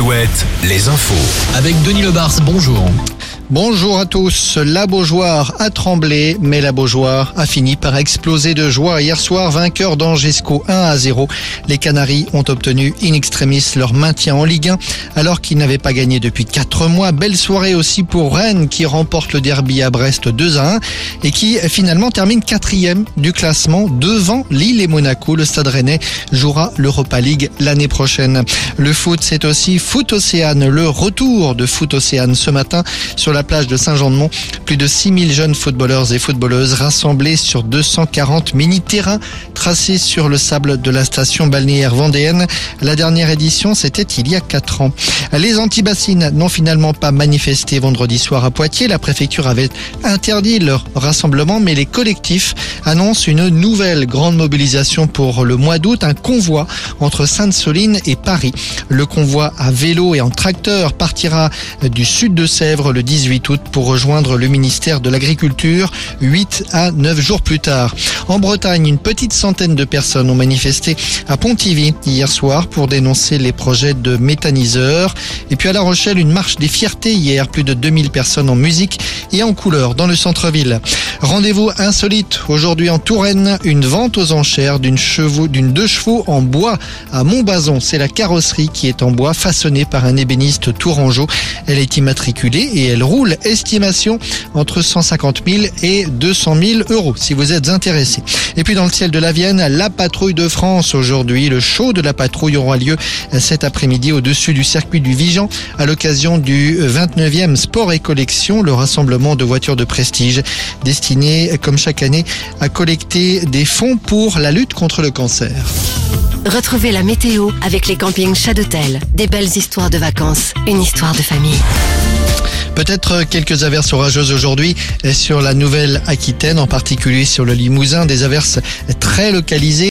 7, les infos. Avec Denis Lebars, bonjour. Bonjour à tous. La Beaujoire a tremblé, mais la Beaujoire a fini par exploser de joie. Hier soir, vainqueur d'Angesco 1 à 0. Les Canaries ont obtenu in extremis leur maintien en Ligue 1 alors qu'ils n'avaient pas gagné depuis 4 mois. Belle soirée aussi pour Rennes qui remporte le derby à Brest 2 à 1 et qui finalement termine quatrième du classement devant Lille et Monaco. Le Stade Rennais jouera l'Europa League l'année prochaine. Le foot, c'est aussi Foot Océane, le retour de Foot Océane ce matin sur la plage de Saint-Jean-de-Mont. Plus de 6000 jeunes footballeurs et footballeuses rassemblés sur 240 mini-terrains tracés sur le sable de la station balnéaire vendéenne. La dernière édition, c'était il y a 4 ans. Les antibassines n'ont finalement pas manifesté vendredi soir à Poitiers. La préfecture avait interdit leur rassemblement, mais les collectifs annoncent une nouvelle grande mobilisation pour le mois d'août, un convoi entre Sainte-Soline et Paris. Le convoi à vélo et en tracteur partira du sud de Sèvres le 18 août pour rejoindre le ministère de l'Agriculture 8 à 9 jours plus tard. En Bretagne, une petite centaine de personnes ont manifesté à Pontivy hier soir pour dénoncer les projets de méthaniseurs. Et puis à La Rochelle, une marche des fiertés hier, plus de 2000 personnes en musique et en couleur dans le centre-ville. Rendez-vous insolite aujourd'hui en Touraine, une vente aux enchères d'une chevaux, d'une deux chevaux en bois à Montbazon. C'est la carrosserie qui est en bois façonnée par un ébéniste tourangeau. Elle est immatriculée et elle roule estimation entre 150 000 et 200 000 euros si vous êtes intéressé. Et puis dans le ciel de la Vienne, la patrouille de France aujourd'hui. Le show de la patrouille aura lieu cet après-midi au-dessus du circuit du Vigan à l'occasion du 29e Sport et Collection, le rassemblement de voitures de prestige comme chaque année à collecter des fonds pour la lutte contre le cancer. Retrouvez la météo avec les campings Chadotel. Des belles histoires de vacances, une histoire de famille. Peut-être quelques averses orageuses aujourd'hui sur la Nouvelle-Aquitaine, en particulier sur le Limousin, des averses très localisées.